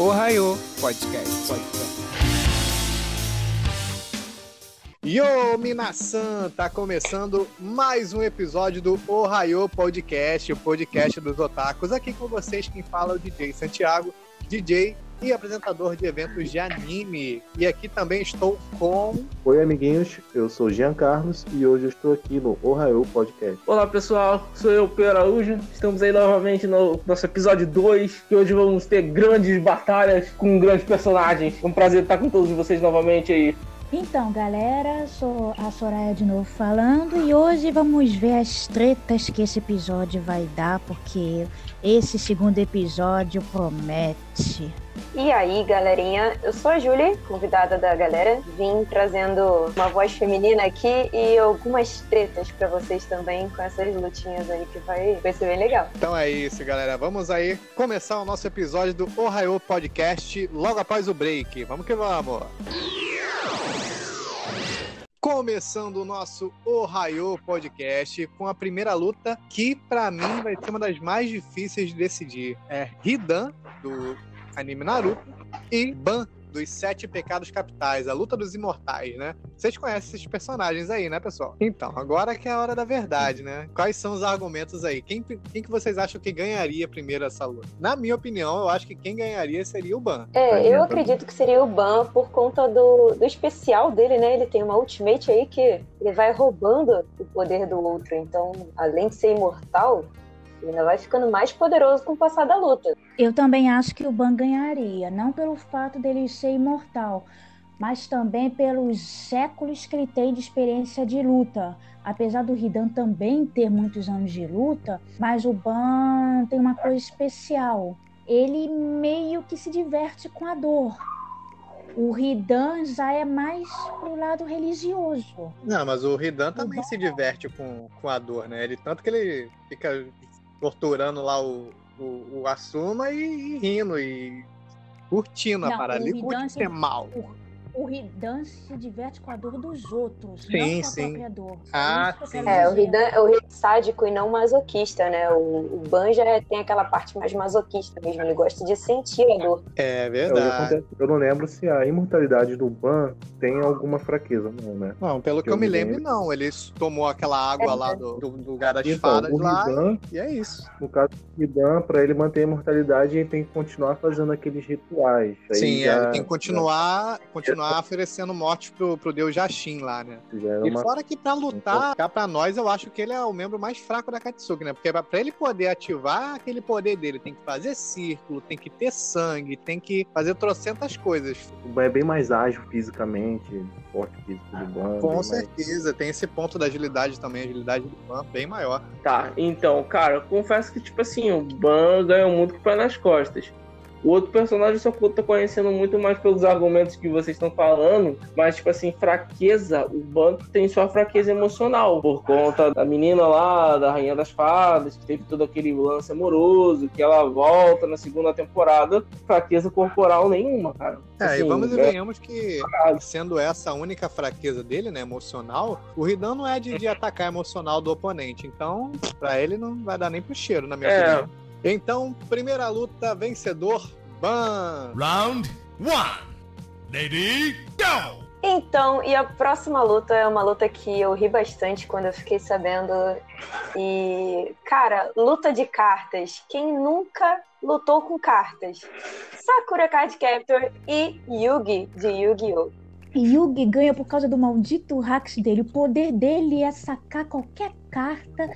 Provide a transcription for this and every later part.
Ohio Podcast. Podcast. Yo, Minasan! Tá começando mais um episódio do Ohio Podcast, o podcast dos otakus. Aqui com vocês quem fala é o DJ Santiago, DJ e apresentador de eventos de anime. E aqui também estou com. Oi, amiguinhos, eu sou Jean Carlos e hoje eu estou aqui no Ohio Podcast. Olá, pessoal, sou eu, Pedro Araújo. Estamos aí novamente no nosso episódio 2, que hoje vamos ter grandes batalhas com grandes personagens. É um prazer estar com todos vocês novamente aí. Então, galera, sou a Soraya de novo falando e hoje vamos ver as tretas que esse episódio vai dar, porque esse segundo episódio promete. E aí, galerinha, eu sou a Julie, convidada da galera. Vim trazendo uma voz feminina aqui e algumas tretas para vocês também com essas lutinhas aí que vai, vai ser bem legal. Então é isso, galera. Vamos aí começar o nosso episódio do Ohio Podcast logo após o break. Vamos que vamos! Começando o nosso Ohio Podcast com a primeira luta que para mim vai ser uma das mais difíceis de decidir. É Hidan do anime Naruto e Ban dos Sete Pecados Capitais, a luta dos imortais, né? Vocês conhecem esses personagens aí, né, pessoal? Então, agora que é a hora da verdade, né? Quais são os argumentos aí? Quem, quem que vocês acham que ganharia primeiro essa luta? Na minha opinião, eu acho que quem ganharia seria o Ban. É, eu acredito que seria o Ban por conta do, do especial dele, né? Ele tem uma ultimate aí que ele vai roubando o poder do outro. Então, além de ser imortal, ainda vai ficando mais poderoso com o passar da luta. Eu também acho que o Ban ganharia, não pelo fato dele ser imortal, mas também pelos séculos que ele tem de experiência de luta. Apesar do Hidan também ter muitos anos de luta, mas o Ban tem uma coisa especial. Ele meio que se diverte com a dor. O Ridan já é mais pro lado religioso. Não, mas o Ridan também se diverte com, com a dor, né? Ele tanto que ele fica torturando lá o, o, o Asuma e, e rindo e curtindo Não, a parada. o Ele curte ser mal. O, o Ridan se diverte com a dor dos outros, Sim, não com a sim. própria dor. Ah, que sim. quero É, o dizer. Hidan é o Hidan sádico e não masoquista, né? O, o Ban já é- tem aquela parte mais masoquista mesmo, ele gosta de sentir a dor. É É, que verdade. eu não lembro se a imortalidade do Ban tem alguma fraqueza, não, né? Não, pelo que eu, Eu me lembro, lembro. não. Ele tomou aquela água lá do, do do lugar das Então, fadas o lá Ridan, e é isso. no caso do Ridan, pra ele manter a imortalidade, ele tem que continuar fazendo aqueles rituais. Aí Sim, já- é, ele tem que continuar, continuar oferecendo morte pro, pro deus Jashin lá, né? E uma... fora que pra lutar, cá pra nós, eu acho que ele é o membro mais fraco da Katsuki, né? Porque pra pra ele poder ativar aquele poder dele, tem que fazer círculo, tem que ter sangue, tem que fazer trocentas coisas. O Ban é bem mais ágil fisicamente, forte físico do Ban. Com mais- certeza, tem esse ponto da agilidade também, a agilidade do Ban bem maior. Tá, então, cara, eu confesso que, tipo assim, o Ban ganhou muito com o pé nas costas. O outro personagem eu só tô conhecendo muito mais pelos argumentos que vocês estão falando, mas, tipo assim, fraqueza, o Ban tem sua fraqueza emocional, por conta da menina lá, da Rainha das Fadas, que teve todo aquele lance amoroso, que ela volta na segunda temporada, fraqueza corporal nenhuma, cara. É, e Assim, vamos e é- venhamos que, sendo essa a única fraqueza dele, né, emocional, o Ridan não é de, de atacar emocional do oponente. Então, pra ele não vai dar nem pro cheiro, na minha É. opinião. Então, primeira luta, vencedor, Ban. Round one. Lady, go! Então, e a próxima luta é uma luta que eu ri bastante quando eu fiquei sabendo. E, cara, luta de cartas. Quem nunca lutou com cartas? Sakura Card Captor e Yugi de Yu-Gi-Oh! Yugi ganha por causa do maldito hacks dele. O poder dele é sacar qualquer carta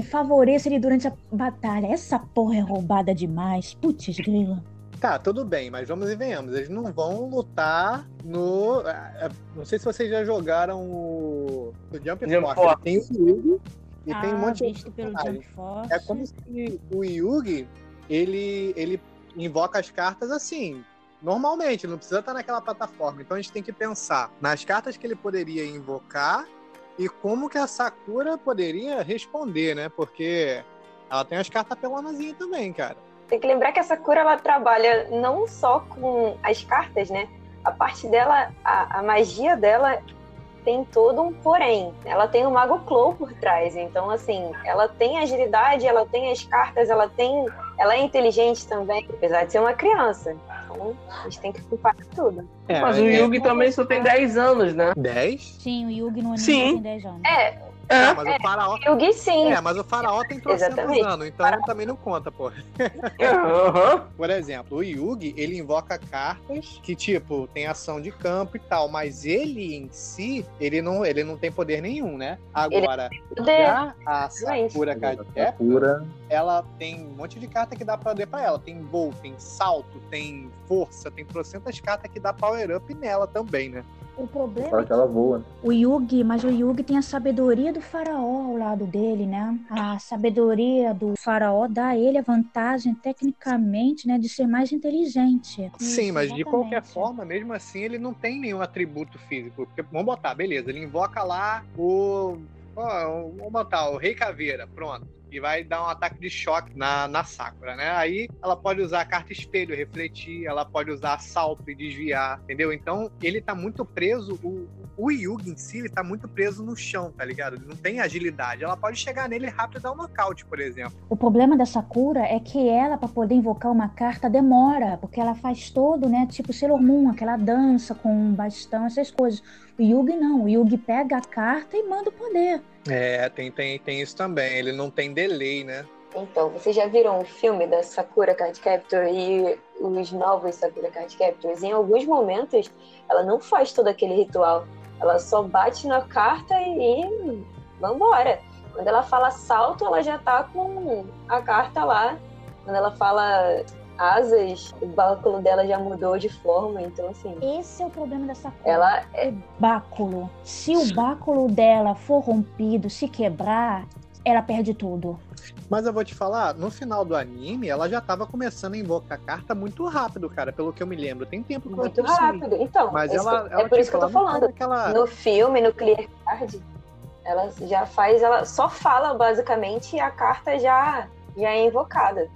que favoreça ele durante a batalha. Essa porra é roubada demais. Putz, grila. Tá, tudo bem, mas vamos e venhamos. Eles não vão lutar no. é, Não sei se vocês já jogaram o, o Jump, Jump Force. Force. Tem o Yugi e tem um Ah, monte de pelo. Jump Force. É como se o Yugi, ele, ele invoca as cartas assim, normalmente, não precisa estar naquela plataforma. Então a gente tem que pensar nas cartas que ele poderia invocar e como que a Sakura poderia responder, né? Porque ela tem as cartas pelonazinhas também, cara. Tem que lembrar que a Sakura ela trabalha não só com as cartas, né? A parte dela, a, a magia dela tem todo um porém. Ela tem o Mago Clow por trás. Então, assim, ela tem agilidade, ela tem as cartas, ela tem. Ela é inteligente também, apesar de ser uma criança. Então a gente tem que comparar tudo. É, Mas o é- Yugi também só tem 10 anos, né? 10? Sim, o Yugi no anime Sim. tem 10 anos. É, É. Mas o faraó. Yugi sim. É, mas o faraó tem 300 Exatamente. anos, então também não conta, pô. Aham. Por exemplo, o Yugi, ele invoca cartas que, tipo, tem ação de campo e tal, mas ele em si, ele não, ele não tem poder nenhum, né? Agora, Poder. já a Exatamente. Sakura Card Captor, Sakura. ela tem um monte de carta que dá poder pra ela. Tem voo, tem salto, tem força, tem trocentas cartas que dá power up nela também, né? O problema Fala é que ela voa. né? O Yugi, mas o Yugi tem a sabedoria do faraó ao lado dele, né? A sabedoria do faraó dá a ele a vantagem, tecnicamente, né, de ser mais inteligente. Sim, Isso, mas de qualquer exatamente. forma, mesmo assim, ele não tem nenhum atributo físico. Porque, vamos botar, beleza, ele invoca lá o. ó, vamos botar o Rei Caveira, pronto. E vai dar um ataque de choque na, na Sakura, né? Aí ela pode usar a carta espelho, refletir, ela pode usar salto e desviar, entendeu? Então ele tá muito preso, o, o Yugi em si, ele tá muito preso no chão, tá ligado? Ele não tem agilidade. Ela pode chegar nele rápido e dar um nocaute, por exemplo. O problema da Sakura é que ela, para poder invocar uma carta, demora, porque ela faz todo, né, tipo Sailor Moon, aquela dança com um bastão, essas coisas. O Yugi não, o Yugi pega a carta e manda o poder. É, tem, tem, tem isso também. Ele não tem delay, né? Então, vocês já viram o filme da Sakura Card Captor e os novos Sakura Card Captors? Em alguns momentos, ela não faz todo aquele ritual. Ela só bate na carta e, e vambora. Quando ela fala salto, ela já tá com a carta lá. Quando ela fala asas, o báculo dela já mudou de forma. Então, assim, Esse é o problema da Sakura. ela o báculo. Se o báculo dela for rompido, se quebrar, ela perde tudo. Mas eu vou te falar, no final do anime, ela já tava começando a invocar a carta muito rápido, cara, pelo que eu me lembro. Tem tempo que eu muito assim. rápido. Então, Mas é isso ela, que- ela, é por isso que eu tô falando. Aquela... No filme, no Clear Card, ela já faz, ela só fala basicamente e a carta já, já é invocada.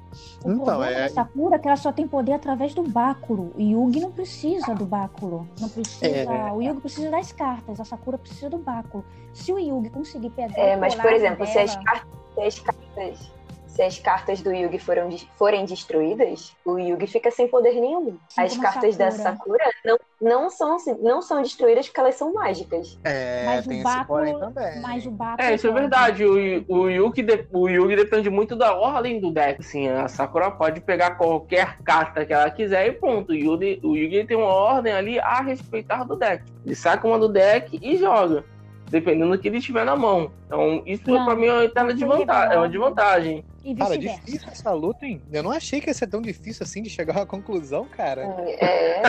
O Então, problema é- Sakura é que ela só tem poder através do báculo. O Yugi não precisa do báculo. Não precisa. É. O Yugi precisa das cartas. A Sakura precisa do báculo. Se o Yugi conseguir pegar É, mas, por exemplo, se as, dela- car- se as cartas. Se as cartas do Yugi foram, forem destruídas, o Yugi fica sem poder nenhum. Assim as cartas da Sakura. Sakura não, não, são, não são destruídas porque elas são mágicas. É, Mas o tem esse báculo- porém também. Mas o báculo. É, isso é pode. verdade. O, o, Yugi, de- o Yugi depende muito da ordem do deck. Assim, a Sakura pode pegar qualquer carta que ela quiser e pronto. O Yugi, o Yugi tem uma ordem ali a respeitar do deck. Ele saca uma do deck e joga. Dependendo do que ele tiver na mão. Então, isso Não, pra mim é uma eterna não desvantagem. É uma desvantagem. Cara, vice-versa. difícil essa luta, hein? Eu não achei que ia ser tão difícil assim de chegar a uma conclusão, cara. É,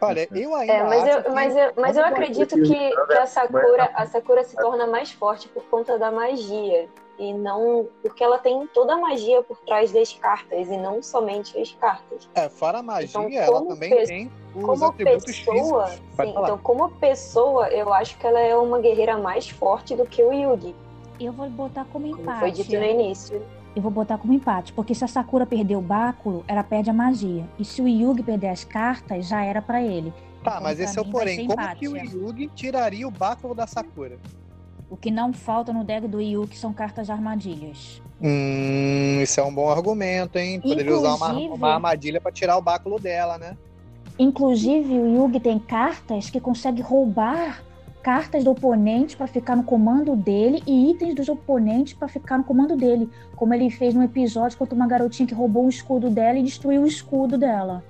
Olha, eu ainda é, mas, acho eu, que- mas, eu, mas eu acredito que, que a, Sakura, a Sakura se torna mais forte por conta da magia. E não. Porque ela tem toda a magia por trás das cartas, e não somente as cartas. É, fora a magia, Então, ela como também pe- tem os como atributos pessoa, sim, então como pessoa, eu acho que ela é uma guerreira mais forte do que o Yugi, Eu vou botar como como empate. foi dito no início. Eu vou botar como empate, porque se a Sakura perder o báculo, ela perde a magia. E se o Yugi perder as cartas, já era pra ele. Tá, Então, mas esse é o porém. Como empate. que o Yugi tiraria o báculo da Sakura? O que não falta no deck do Yugi são cartas armadilhas. Hum, isso é um bom argumento, hein? Poderia usar uma, Inclusive- uma armadilha pra tirar o báculo dela, né? Inclusive, o Yugi tem cartas que consegue roubar cartas do oponente pra ficar no comando dele e itens dos oponentes pra ficar no comando dele, como ele fez no episódio contra uma garotinha que roubou o escudo dela e destruiu o escudo dela.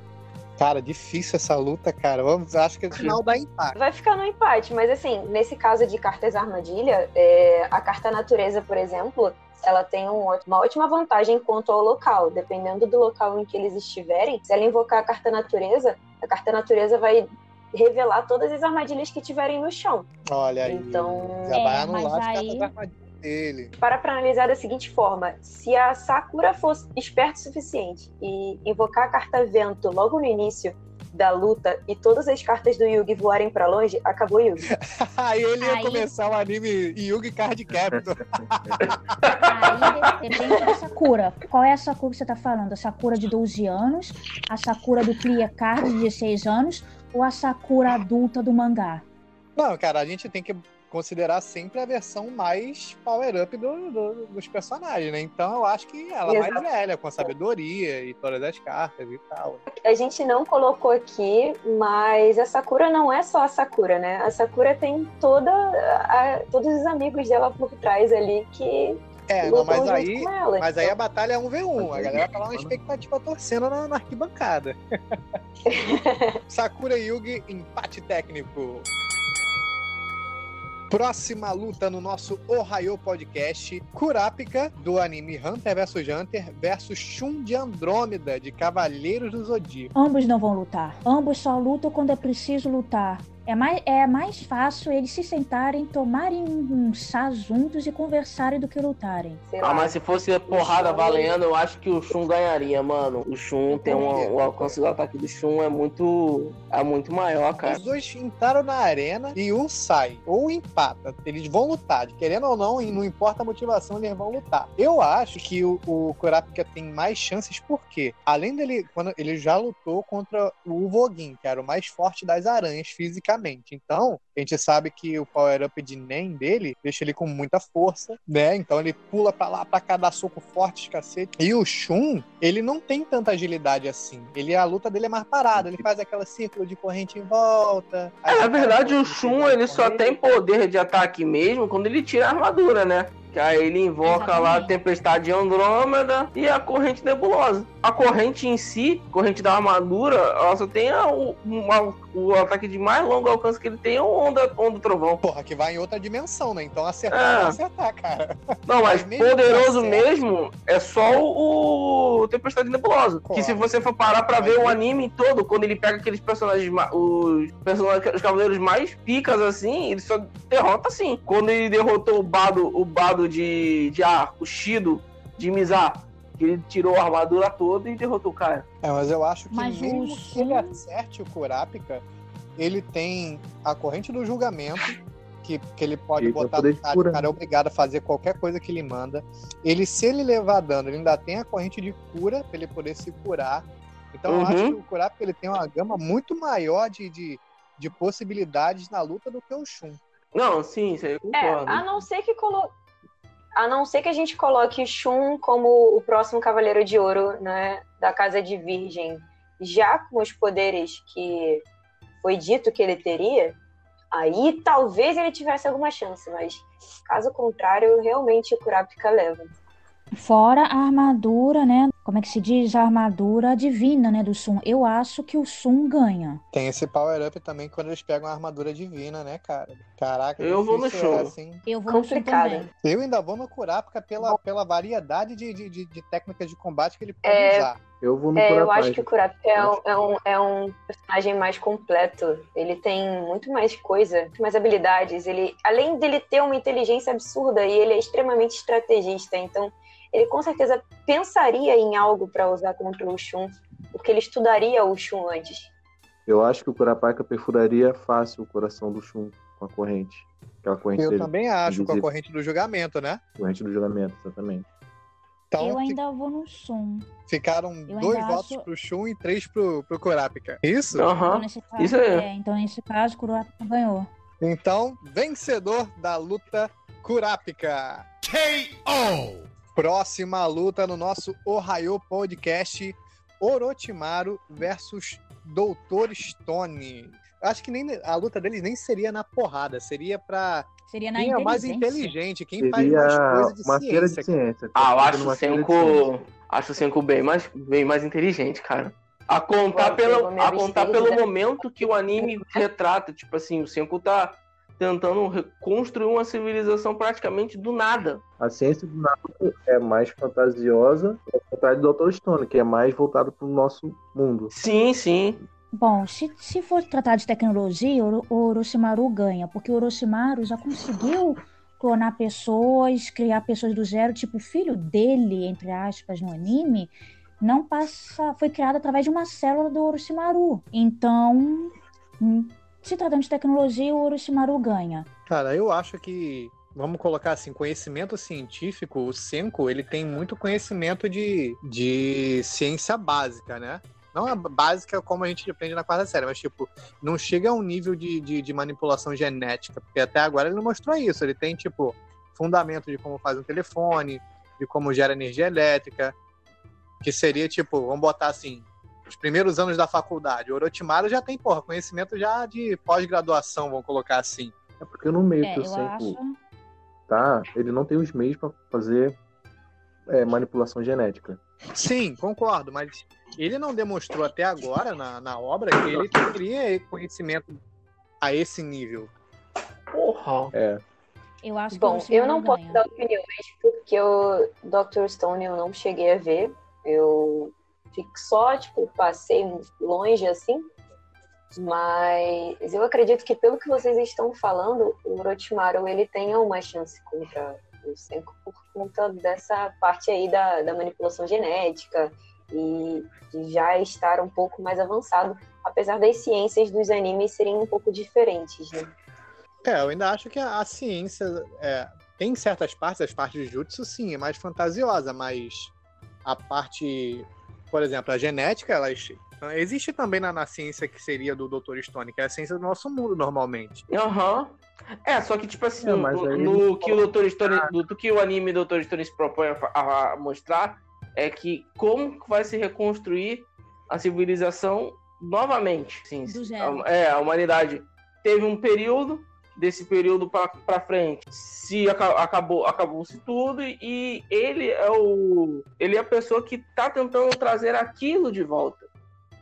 Cara, difícil essa luta, cara. Vamos, acho que no final dá empate. Vai ficar no empate, mas assim, nesse caso de cartas armadilha, é, a carta natureza, por exemplo, ela tem um uma ótima vantagem quanto ao local. Dependendo do local em que eles estiverem, se ela invocar a carta natureza, a carta natureza vai revelar todas as armadilhas que tiverem no chão. Olha aí. Então, Já vai anular mas as cartas aí- da armadilha dele. para pra analisar da seguinte forma: se a Sakura fosse esperta o suficiente e invocar a carta vento logo no início da luta e todas as cartas do Yugi voarem pra longe, acabou o Yugi. Aí ele ia Aí- começar o anime Yugi Card Captor. Aí depende da Sakura. Qual é a Sakura que você tá falando? A Sakura de 12 anos, a Sakura do Clear Card de 16 anos ou a Sakura adulta do mangá? Não, cara, a gente tem que considerar sempre a versão mais power-up do, do- dos personagens, né? Então eu acho que ela é mais Exato. velha, com sabedoria e todas as cartas e tal. A gente não colocou aqui, mas a Sakura não é só a Sakura, né? A Sakura tem toda a- todos os amigos dela por trás ali que É, não, lutam mas junto aí, com ela. mas aí Então, a batalha é 1v1. A galera tá lá na expectativa torcendo na, na arquibancada. Sakura e Yugi, empate técnico. Próxima luta no nosso Ohio Podcast: Kurapika, do anime Hunter vs Hunter, versus Shun de Andrômeda, de Cavaleiros do Zodíaco. Ambos não vão lutar. Ambos só lutam quando é preciso lutar. É mais, é mais fácil eles se sentarem, tomarem um chá juntos e conversarem do que lutarem. sei Ah, lá. mas se fosse porrada valendo, eu acho que o Shun ganharia, mano. O Shun tem uma, o alcance do ataque do Shun é muito é muito maior, cara. Os dois entraram na arena e um sai, ou empata. Eles vão lutar, querendo ou não, e não importa a motivação, eles vão lutar. Eu acho que o, o Kurapika tem mais chances porque, além dele, quando ele já lutou contra o Vogin, que era o mais forte das aranhas fisicamente. Então, a gente sabe que o power-up de Nen dele deixa ele com muita força, né? Então ele pula pra lá, pra cá, dá soco forte, cacete. E o Shun, ele não tem tanta agilidade assim. Ele, a luta dele é mais parada, ele faz aquela círculo de corrente em volta. É, na verdade, o Shun ele só tem poder de ataque mesmo quando ele tira a armadura, né? Que aí ele invoca lá a Exatamente. Tempestade de Andrômeda e a Corrente Nebulosa. A corrente em si, corrente da armadura, ela só tem a- o, uma- o ataque de mais longo alcance que ele tem é o Onda, onda Trovão. Porra, que vai em outra dimensão, né? Então acertar, É. acertar, cara. Não, mas Mas mesmo poderoso mesmo é só o, o Tempestade Nebulosa. Que se Claro. você for parar pra Mas ver o anime todo, quando ele pega aqueles personagens, os personagens, os cavaleiros mais picas assim, ele só derrota assim. Quando ele derrotou o Bado, o Bado de, de ar, o Shido de Mizar, que ele tirou a armadura toda e derrotou o cara. É, mas eu acho que Mas o mesmo que ele acerte o Kurapika, ele tem a corrente do julgamento, que, que ele pode Ele botar no cara, o cara é obrigado a fazer qualquer coisa que ele manda. Ele, se ele levar dano, ele ainda tem a corrente de cura, pra ele poder se curar. Então eu Uhum. acho que o Kurapika ele tem uma gama muito maior de, de, de possibilidades na luta do que o Shun. Não, sim, isso aí eu É, concordo. a não ser que colo... a não ser que a gente coloque Shun como o próximo Cavaleiro de Ouro, né, da Casa de Virgem, já com os poderes que foi dito que ele teria, aí talvez ele tivesse alguma chance, mas caso contrário, realmente o Kurapika leva. Fora a armadura, né? Como é que se diz? A armadura divina, né? Do Sun. Eu acho que o Sun ganha. Tem esse power-up também quando eles pegam a armadura divina, né, cara? Caraca, Eu vou no show. é, assim. Eu vou no Complicado. também. Eu ainda vou no Kurapika pela, pela variedade de, de, de- de técnicas de combate que ele pode É, usar. Eu vou no É, eu acho que o Kurapika é um, é, um, é um personagem mais completo. Ele tem muito mais coisa, muito mais habilidades. Ele, além dele ter uma inteligência absurda e ele é extremamente estrategista, então ele com certeza pensaria em algo para usar contra o Shun, porque ele estudaria o Shun antes. Eu acho que o Kurapika perfuraria fácil o coração do Shun com a corrente. Aquela corrente Eu dele, também acho, com a corrente do julgamento, né? corrente do julgamento, exatamente. Então eu fi- ainda vou no Sun. ficaram eu dois votos acho- pro Shun e três pro, pro Kurapika. Isso? Então, Aham. nesse caso, isso aí. é, então, nesse caso, o Kurapika ganhou. Então, vencedor da luta Kurapika. KO. Próxima luta no nosso Ohio Podcast: Orochimaru versus Doutor Stone. Acho que nem a luta deles nem seria na porrada, seria pra Seria na quem é mais inteligente, quem faz mais Seria coisa de uma feira de ciência. ciência. Ah, eu Tá acho o ciência. Senko. Acho o Senko bem mais, bem mais inteligente, cara. A contar, Pô, pelo, a contar pelo momento que o anime retrata. Tipo assim, o Senko tá tentando reconstruir uma civilização praticamente do nada. A ciência do Naruto é mais fantasiosa, ao contrário do Dr. Stone, que é mais voltado pro nosso mundo. Sim, sim. Bom, se, se for tratar de tecnologia, o, o Orochimaru ganha, porque o Orochimaru já conseguiu clonar pessoas, criar pessoas do zero, tipo, o filho dele, entre aspas, no anime, não passa, foi criado através de uma célula do Orochimaru. Então, hum, se tratando de tecnologia, o Orochimaru ganha. Cara, eu acho que, vamos colocar assim, conhecimento científico, o Senko, ele tem muito conhecimento de, de ciência básica, né? Não a básica como a gente aprende na quarta série, mas tipo, não chega a um nível de, de, de manipulação genética, porque até agora ele não mostrou isso. Ele tem, tipo, fundamento de como faz um telefone, de como gera energia elétrica, que seria, tipo, vamos botar assim, os primeiros anos da faculdade. O Orochimaru já tem, porra, conhecimento já de pós-graduação, vamos colocar assim. É porque no meio É, que eu Senku acho. tá, ele não tem os meios pra fazer é, manipulação genética. Sim, concordo, mas ele não demonstrou até agora na, na obra que ele teria conhecimento a esse nível. Porra. É, Eu acho que Bom, eu não posso ganha. dar opiniões porque o Dr. Stone eu não cheguei a ver. Eu só, tipo, passei longe assim. Mas eu acredito que pelo que vocês estão falando, o Orochimaru ele tenha uma chance contra o Senku por conta dessa parte aí da, da manipulação genética e de já estar um pouco mais avançado, apesar das ciências dos animes serem um pouco diferentes, né? É, eu ainda acho que a, a ciência é, tem certas partes, as partes de jutsu, sim, é mais fantasiosa, mas a parte, por exemplo, a genética, elas existe também na, na ciência que seria do Dr. Stone, que é a ciência do nosso mundo normalmente. Aham. É, só que, tipo assim, É, mas no, no que o Dr. Stone, do, do que o anime Dr. Stone se propõe a, a mostrar é que como que vai se reconstruir a civilização novamente. Sim, a, é, a humanidade teve um período, desse período pra frente se aca- acabou acabou-se tudo e ele é o ele é a pessoa que tá tentando trazer aquilo de volta.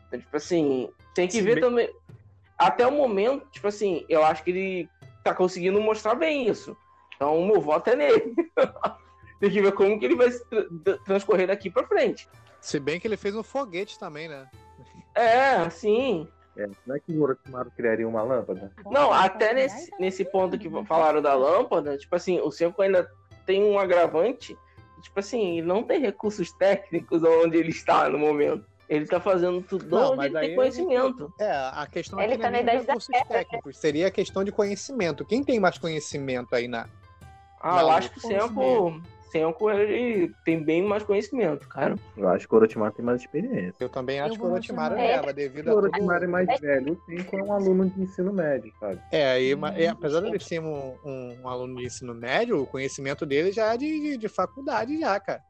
Então, tipo assim, tem que Sim, ver bem- também até o momento, tipo assim, eu acho que ele tá conseguindo mostrar bem isso. Então, o meu voto é nele. Tem que ver como que ele vai se tra- tra- transcorrer daqui pra frente. Se bem que ele fez um foguete também, né? É, sim. É. Não é que o Orochimaru criaria uma lâmpada? Não, até nesse, nesse ponto que falaram da lâmpada, tipo assim, o Senko ainda tem um agravante. Tipo assim, ele não tem recursos técnicos onde ele está no momento. Ele tá fazendo tudo Não, onde mas ele tem conhecimento. É, a questão Ele aqui tá não é na idade da recursos técnicos, seria a questão de conhecimento. Quem tem mais conhecimento aí na. Ah, eu Não, acho que o Senko, Senko ele tem bem mais conhecimento, cara. Eu acho que o Orochimaru tem mais experiência. Eu também acho Eu que o Orochimaru mencionar- leva, devido O a tudo. Orochimaru é mais velho, o Senko é um aluno de ensino médio, sabe? É, aí, é, apesar de ele ser um, um- um aluno de ensino médio, o conhecimento dele já é de, de, de faculdade, já, cara.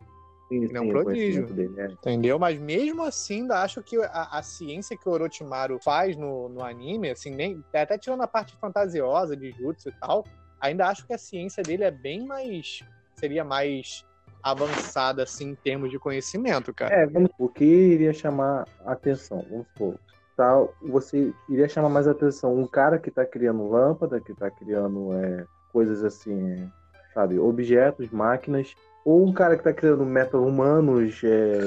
Sim, Ele é um o prodígio. dele, é. Entendeu? Mas mesmo assim, ainda acho que a, a ciência que o Orochimaru faz no, no anime, assim, nem, até tirando a parte fantasiosa de jutsu e tal, ainda acho que a ciência dele é bem mais. Seria mais avançada, assim, em termos de conhecimento, cara. É, vamos, o que iria chamar atenção? Vamos supor, tá, você iria chamar mais atenção um cara que tá criando lâmpada, que tá criando é, coisas assim, é, sabe, objetos, máquinas, ou um cara que tá criando meta-humanos, é,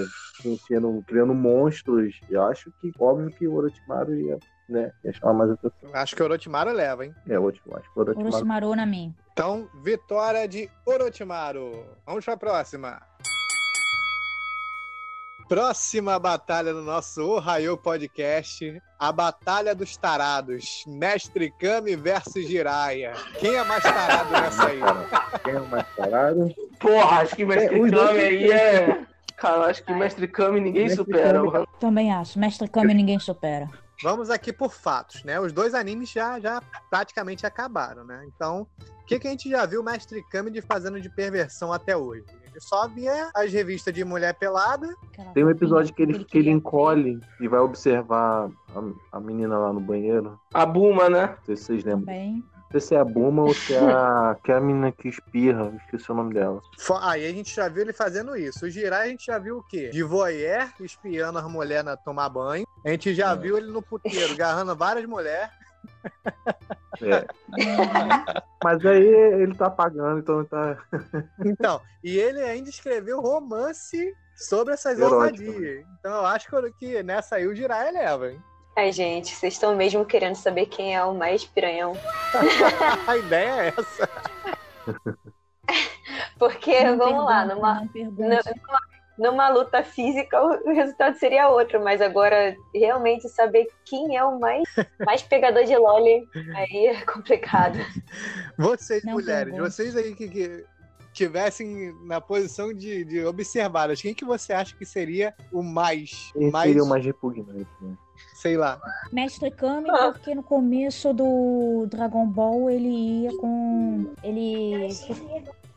criando, criando monstros. Eu acho que, óbvio que o Orochimaru ia, né, ia chamar mais atenção. Acho que o Orochimaru leva, hein? É, eu acho que o Orochimaru... Orochimaru na mim. Então, vitória de Orochimaru. Vamos para a próxima. Próxima batalha do nosso Ohio Podcast, a Batalha dos Tarados, Mestre Kami versus Jiraiya. Quem é mais tarado nessa aí? Quem é o mais parado? Porra, acho que Mestre É, os dois Kami aí é. Cara, acho que Mestre Kami ninguém Mestre supera. Kami- mano. Também acho. Mestre Kami ninguém supera. Vamos aqui por fatos, né? Os dois animes já, já praticamente acabaram, né? Então, o que, que a gente já viu o Mestre Kami de fazendo de perversão até hoje? Ele só via as revistas de mulher pelada. Tem um episódio que ele, que ele encolhe e vai observar a, a menina lá no banheiro. A Buma, né? Não sei se vocês lembram. Também. Não sei se é a Buma ou se é a, que é a menina que espirra. Esqueci o nome dela. Aí a gente já viu ele fazendo isso. O Jiraiya a gente já viu o quê? De voyeur, espiando as mulheres na tomar banho. A gente já É. viu ele no puteiro, agarrando várias mulheres. É. Mas aí ele tá pagando, então tá. Então, e ele ainda escreveu romance sobre essas Erótico, ousadias. Então eu acho que- nessa aí o Jiraiya leva, hein? Ai, gente, vocês estão mesmo querendo saber quem é o mais piranhão. A ideia é essa. Porque, Não vamos lá, numa, numa, numa luta física o resultado seria outro, mas agora realmente saber quem é o mais, mais pegador de lolly aí é complicado. Vocês, Não mulheres, vocês aí que, que tivessem na posição de, de observadas, quem que você acha que seria o mais, Esse mais, seria o mais repugnante, né? Sei lá, Mestre Kami, porque no começo do Dragon Ball ele ia com. Ele.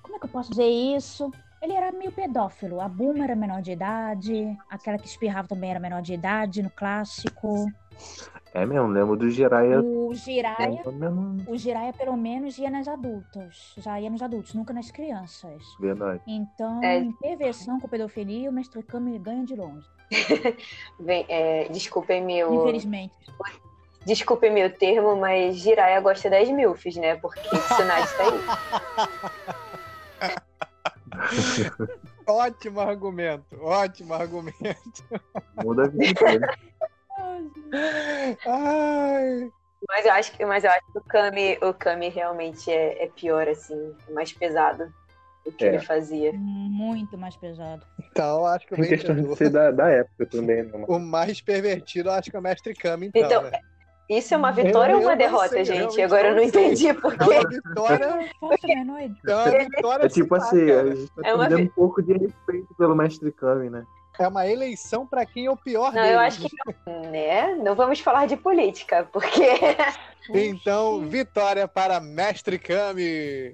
Como é que eu posso dizer isso? Ele era meio pedófilo. A Bulma era menor de idade, aquela que espirrava também era menor de idade no clássico. É mesmo, lembro do Jiraiya. O Jiraiya, pelo menos, o Jiraiya pelo menos ia nas adultas. Já ia nos adultos, nunca nas crianças. Verdade. Então, É. em perversão com pedofilia, o Mestre Kami ganha de longe. Bem, é, desculpem-me o, Infelizmente. desculpem-me o termo, mas Jiraiya gosta das milfs, né? Porque Tsunade tá aí. ótimo argumento, ótimo argumento. Muda a vida. Ai, Mas eu acho que, mas eu acho que o Kami, o Kami realmente é, é pior, assim, é mais pesado o que É. ele fazia. Muito mais pesado. então acho que o questão de ser da, da época também, né? o mais pervertido, eu acho que é o Mestre Kami, então. Então, né? Isso é uma vitória Eu- ou uma eu derrota, sei, eu gente? realmente Agora eu não não sei. entendi É porque. uma vitória, é uma vitória É tipo assim, a gente tá É uma perdendo vi- um pouco de respeito pelo Mestre Kami, né? É uma eleição pra quem é o pior Não, deles. eu acho que não, né? Não vamos falar de política, porque Então, vitória para Mestre Kami.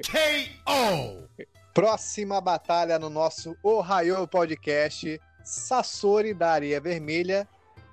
KO. Próxima batalha no nosso Ohio Podcast: Sasori da Areia Vermelha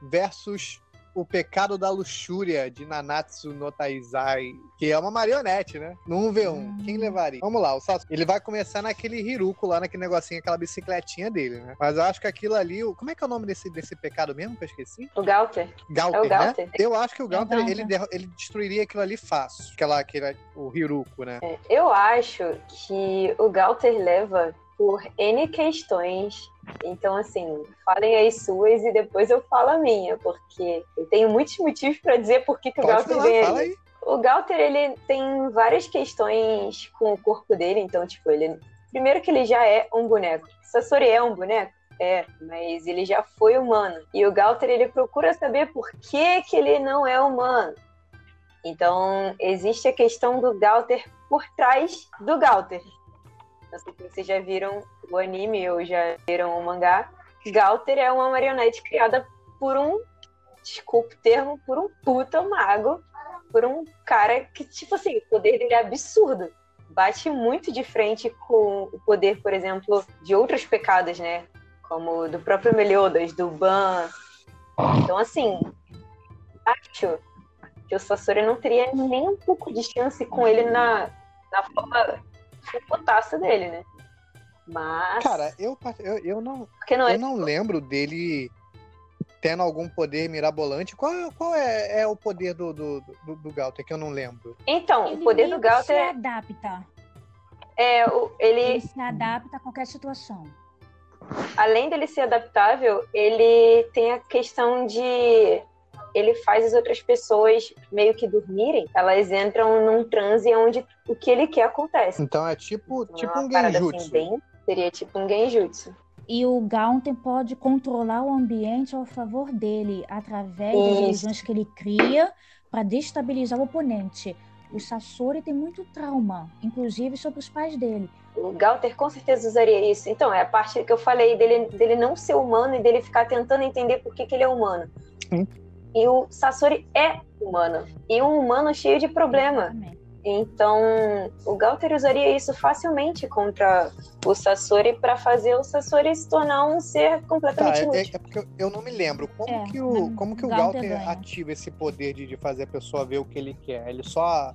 versus o Pecado da Luxúria de Nanatsu no Taizai, que é uma marionete, né? No 1v1. Quem levaria? Vamos lá, o Sasori. Ele vai começar naquele Hiruko lá, naquele negocinho, aquela bicicletinha dele, né? Mas eu acho que aquilo ali. o- Como é que é o nome desse, desse pecado mesmo que eu esqueci? o Galter. Galter, É o Galter. né? Eu acho que o Galter, Galter. ele, ele destruiria aquilo ali fácil. Aquela, aquele, o Hiruko, né? É, Eu acho que o Galter leva por N questões. Então, assim, falem as suas e depois eu falo a minha, porque eu tenho muitos motivos para dizer por que, que o Galter ganha. O Galter, ele tem várias questões com o corpo dele, então, tipo, ele. Primeiro que ele já é um boneco. Sasori é um boneco? É, mas ele já foi humano. E o Galter, ele procura saber por que, que ele não é humano. Então, existe a questão do Galter por trás do Galter. Não sei se vocês já viram o anime ou já viram o mangá. Galter é uma marionete criada por um, desculpe o termo, por um puta mago por um cara que, tipo assim, o poder dele é absurdo. Bate muito de frente com o poder, por exemplo, de outros pecados, né? Como do próprio Meliodas, do Ban. Então, assim, acho que o Sasori não teria nem um pouco de chance com ele na, na forma putaça dele, né? Mas. Cara, eu, eu, eu, não, não é eu não lembro dele tendo algum poder mirabolante. Qual, qual é, é o poder do, do, do, do Galter que eu não lembro? Então, Ele o poder do que se Galter adapta. é o, ele Ele se adapta a qualquer situação. além dele ser adaptável, ele tem a questão de ele faz as outras pessoas meio que dormirem. Elas entram num transe onde o que ele quer acontece. Então é tipo, Então, tipo é uma um parada genjutsu. Assim, bem, seria tipo um genjutsu. E o Gaunten pode controlar o ambiente ao favor dele, através das Isso. ilusões que ele cria para destabilizar o oponente. O Sasori tem muito trauma, inclusive sobre os pais dele. O Galter com certeza usaria isso. Então, é a parte que eu falei dele, dele não ser humano e dele ficar tentando entender por que, que ele é humano. E o Sasori é humano. E um humano cheio de problema. Exatamente. Então, o Galter usaria isso facilmente contra o Sasori para fazer o Sasori se tornar um ser Tá, completamente é, é- inútil. é porque eu- não me lembro. Como É, que o, como que o Galter Galter ativa esse poder de, de fazer a pessoa ver o que ele quer? Ele só,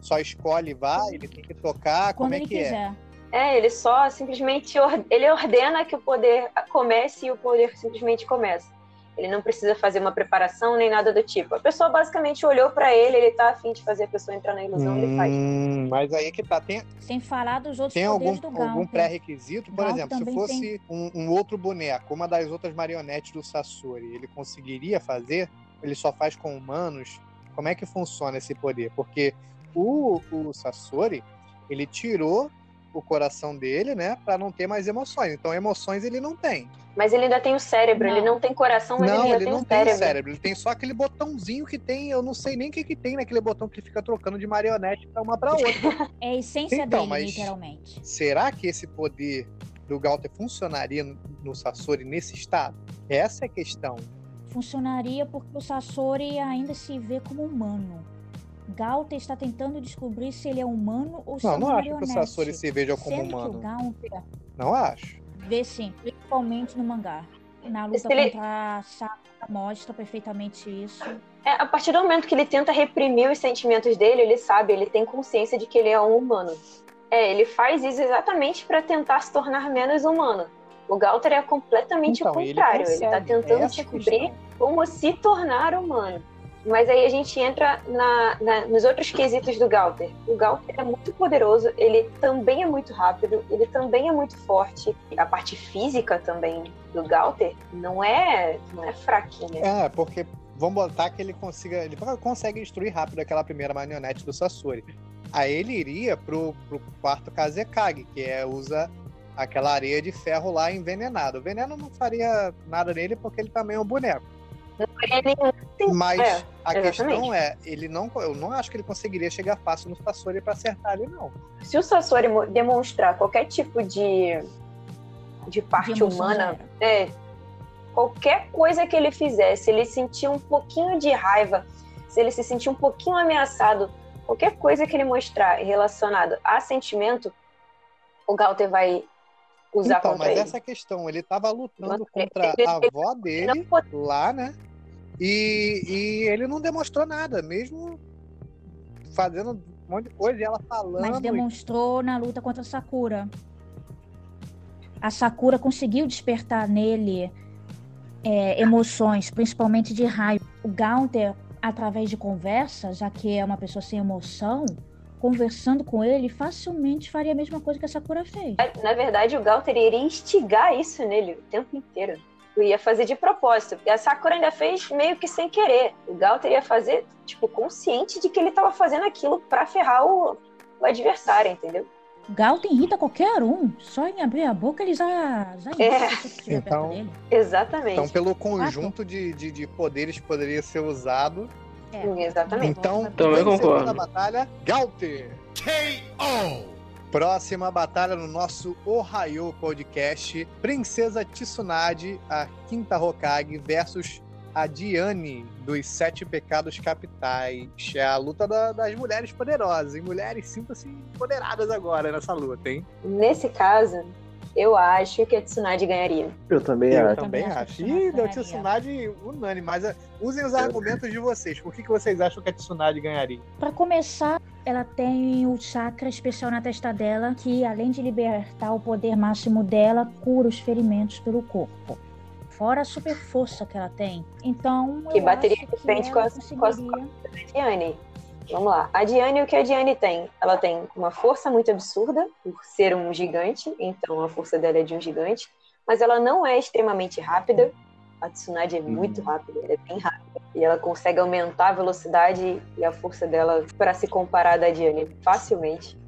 só escolhe, vai, ele tem que tocar, como Quando é ele que é? quiser. É, ele só simplesmente or- ele ordena que o poder comece e o poder simplesmente começa. Ele não precisa fazer uma preparação nem nada do tipo. A pessoa basicamente olhou para ele, ele tá afim de fazer a pessoa entrar na ilusão, ele faz. Hum, mas aí que tá. Tem, Sem falar dos outros tem algum, poderes do algum pré-requisito? Por Galter exemplo, se fosse um, um outro boneco, uma das outras marionetes do Sasori, ele conseguiria fazer? Ele só faz com humanos? Como é que funciona esse poder? Porque o, o Sasori, ele tirou o coração dele, né, Pra não ter mais emoções. Então, emoções ele não tem. Mas ele ainda tem o cérebro, Não. ele não tem coração, mas não, ele ainda ele tem não o tem cérebro. cérebro. Ele tem só aquele botãozinho que tem, eu não sei nem o que que tem naquele botão que fica trocando de marionete pra uma pra outra. É a essência Então, dele, mas- literalmente. Será que esse poder do Galter funcionaria no- Sasori nesse estado? Essa é a questão. Funcionaria porque o Sasori ainda se vê como humano. Galter está tentando descobrir se ele é humano ou se Não, é não uma acho que o. Sasori se veja como Sendo humano. que o Galter Não acho. vê sim, principalmente no mangá. Na luta ele- contra a Sakura mostra perfeitamente isso. É, a partir do momento que ele tenta reprimir os sentimentos dele, ele sabe, ele tem consciência de que ele é um humano. É, ele faz isso exatamente pra tentar se tornar menos humano. O Galter é completamente Então, o contrário. Ele, tá tentando Essa é a descobrir como se tornar humano. Mas aí a gente entra na- na- nos outros quesitos do Galter. O Galter é muito poderoso, ele também é muito rápido, ele também é muito forte. A parte física também do Galter não é, não é fraquinha. É, porque vamos botar que ele consiga. Ele consegue destruir rápido aquela primeira marionete do Sasori. Aí ele iria pro, pro quarto Kazekage, que é usa aquela areia de ferro lá envenenada. O veneno não faria nada nele porque ele também é um boneco. Mas é, a exatamente. questão é, ele não, eu não acho que ele conseguiria chegar fácil no Sasori pra acertar ele, não. se o Sasori mo- demonstrar qualquer tipo de, de parte De humana, zero. é, qualquer coisa que ele fizer, se ele sentir um pouquinho de raiva, se ele se sentir um pouquinho ameaçado, qualquer coisa que ele mostrar relacionado a sentimento, o Galter vai usar então, contra mas ele. essa questão. Ele tava lutando contra ele- a avó dele lá, né? E, e ele não demonstrou nada, mesmo fazendo um monte de coisa e ela falando. Mas e- demonstrou na luta contra a Sakura. A Sakura conseguiu despertar nele é, emoções, principalmente de raiva. O Gaunter, através de conversa, já que é uma pessoa sem emoção, conversando com ele, facilmente faria a mesma coisa que a Sakura fez. Na verdade, o Galter iria instigar isso nele o tempo inteiro. Eu ia fazer de propósito. E a Sakura ainda fez meio que sem querer. O Galter ia fazer, tipo, consciente de que ele tava fazendo aquilo pra ferrar o, o adversário, entendeu? O Gaunter irrita qualquer um. Só em abrir a boca ele já, já É. Então-. Exatamente. Então, pelo conjunto de, de, de poderes que poderia ser usado. É. Exatamente. Então, Também vencedor concordo. batalha, Galter. KO. Próxima batalha no nosso Ohio Podcast: Princesa Tsunade, a quinta Hokage, versus a Diane dos Sete Pecados Capitais. É a luta da- das mulheres poderosas. E mulheres sintam-se empoderadas agora nessa luta, hein? Nesse caso, eu acho que a Tsunade ganharia. Eu também Eu acho. também acho Ih, deu. Tsunade unânime, mas eh, usem os argumentos de vocês. Por que, que vocês acham que a Tsunade ganharia? Pra começar, ela tem o chakra especial na testa dela, que além de libertar o poder máximo dela, cura os ferimentos pelo corpo. Fora a super força que ela tem. Então, Que eu bateria acho de que frente com as- com Diane. Vamos lá. A Diane, o que a Diane tem? Ela tem uma força muito absurda, por ser um gigante, então a força dela é de um gigante, mas ela não é extremamente rápida. A Tsunade é muito rápida, ela é bem rápida. E ela consegue aumentar a velocidade e a força dela para se comparar da Diane facilmente.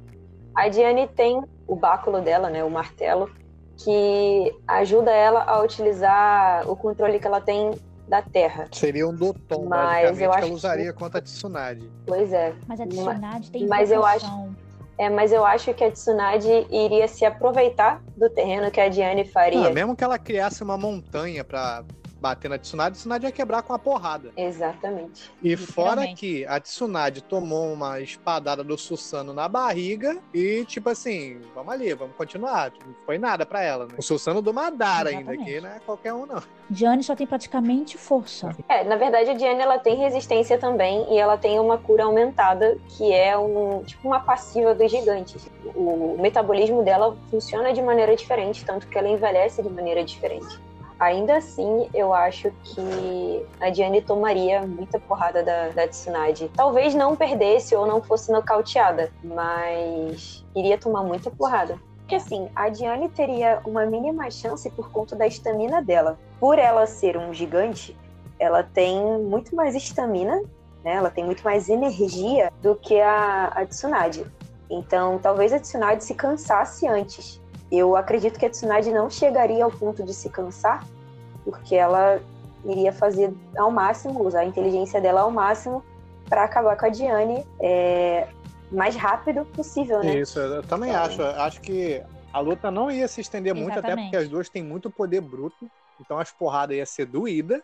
A Diane tem o báculo dela, né, o martelo, que ajuda ela a utilizar o controle que ela tem da Terra. Seria um Doton, Mas eu que acho ela que- usaria contra a Tsunade. Pois é. Mas a Tsunade tem mas eu acho-. É, mas eu acho que a Tsunade iria se aproveitar do terreno que a Diane faria. Ah, mesmo que ela criasse uma montanha pra bater na Tsunade, a Tsunade ia quebrar com a porrada. Exatamente. E fora que a Tsunade tomou uma espadada do Susano na barriga e, tipo assim, vamos ali, vamos continuar. Não foi nada pra ela, né? O Susano do Madara ainda, Exatamente. que não é qualquer um, não. Diane só tem praticamente força. É, na verdade a Diane ela tem resistência também e ela tem uma cura aumentada que é um tipo uma passiva dos gigantes. O metabolismo dela funciona de maneira diferente, tanto que ela envelhece de maneira diferente. Ainda assim, eu acho que a Diane tomaria muita porrada da, da Tsunade. Talvez não perdesse ou não fosse nocauteada, mas iria tomar muita porrada. Porque assim, a Diane teria uma mínima chance por conta da estamina dela. Por ela ser um gigante, ela tem muito mais estamina, né? Ela tem muito mais energia do que a, a Tsunade. Então, talvez a Tsunade se cansasse antes. Eu acredito que a Tsunade não chegaria ao ponto de se cansar, porque ela iria fazer ao máximo, usar a inteligência dela ao máximo para acabar com a Diane é, mais rápido possível, né? Isso, eu também Então- acho. Acho que a luta não ia se estender muito, até Exatamente. porque as duas têm muito poder bruto. Então as porradas iam ser doídas.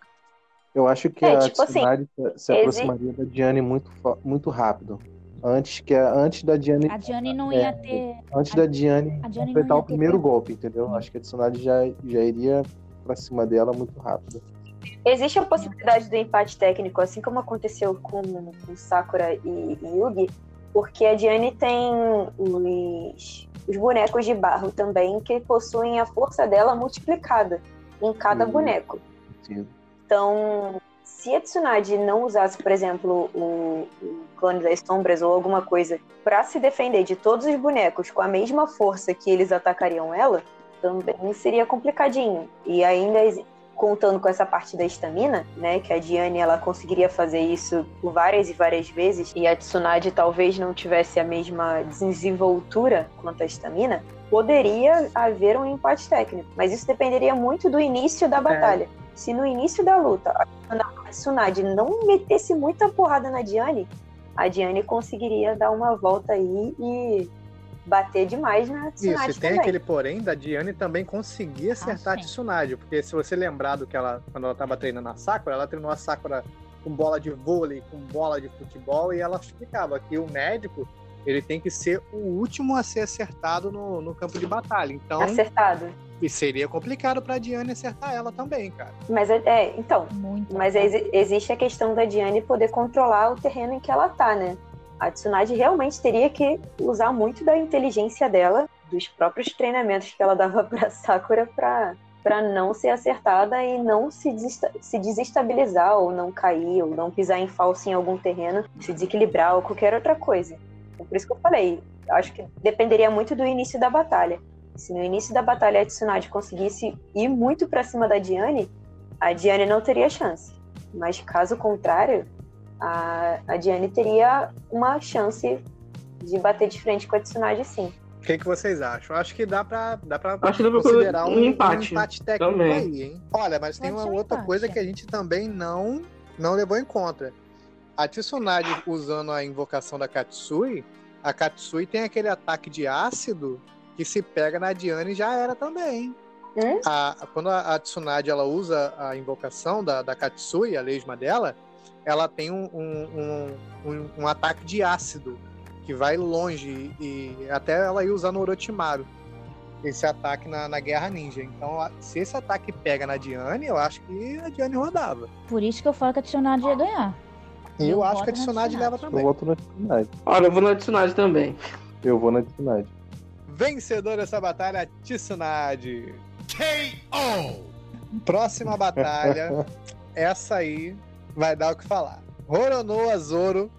Eu acho que É, a tipo assim, Tsunade se- se exi- aproximaria da Diane muito, muito rápido. Antes, que a, antes da Diane, A Diane não É, ia ter. antes a- da Diane a Diane completar o ter primeiro tempo. golpe, entendeu? Acho que a Tsunade já, já iria pra cima dela muito rápido. Existe a possibilidade do empate técnico, assim como aconteceu com, com Sakura e, e Yugi, porque a Diane tem os, os bonecos de barro também, que possuem a força dela multiplicada em cada Uhum. boneco. Sim. Então, se a Tsunade não usasse, por exemplo, o, o clone das sombras ou alguma coisa para se defender de todos os bonecos com a mesma força que eles atacariam ela, também seria complicadinho. E ainda contando com essa parte da estamina, né, que a Diane ela conseguiria fazer isso por várias e várias vezes e a Tsunade talvez não tivesse a mesma desenvoltura quanto a estamina, poderia haver um empate técnico, mas isso dependeria muito do início da batalha. Se no início da luta a Tsunade não metesse muita porrada na Diane, a Diane conseguiria dar uma volta aí e bater demais na Tsunade Isso, e tem também. aquele porém da Diane também conseguir acertar a sim. Tsunade. Porque se você lembrar do que ela, quando ela tava treinando a Sakura, ela treinou a Sakura com bola de vôlei, com bola de futebol, e ela explicava que o médico ele tem que ser o último a ser acertado no, no campo de batalha. Então, Acertado. E seria complicado pra Diane acertar ela também, cara. Mas é, é, então, Muito. Mas exi- existe a questão da Diane poder controlar o terreno em que ela tá, né? A Tsunade realmente teria que usar muito da inteligência dela, dos próprios treinamentos que ela dava pra Sakura pra, pra não ser acertada e não se, desesta- se desestabilizar, ou não cair, ou não pisar em falso em algum terreno, se desequilibrar ou qualquer outra coisa. Então, por isso que eu falei, acho que dependeria muito do início da batalha. Se no início da batalha a Tsunade conseguisse ir muito pra cima da Diane, a Diane não teria chance. Mas caso contrário, a, a Diane teria uma chance de bater de frente com a Tsunade sim. O que, que vocês acham? Acho que dá pra, dá pra Acho que dá pra considerar um um, empate técnico também. aí, hein? Olha, mas tem uma um outra empate, coisa é. que a gente também não, não levou em conta. A Tsunade usando a invocação da Katsui, a Katsui tem aquele ataque de ácido que se pega na Diane já era também. Hum? A- quando a, a Tsunade ela usa a invocação da, da Katsui, a lesma dela, ela tem um, um, um, um- um ataque de ácido que vai longe e até ela ia usar no Orochimaru esse ataque na, na Guerra Ninja. Então, a- se esse ataque pega na Diane, eu acho que a Diane rodava. Por isso que eu falo que a Tsunade ia ganhar. E eu, Eu acho que a na Tsunade leva Eu também. voto na Tsunade. Olha, eu vou na Tsunade também. Eu vou na Tsunade. Vencedor dessa batalha, Tsunade. KO. Próxima batalha, essa aí vai dar o que falar. Roronoa Zoro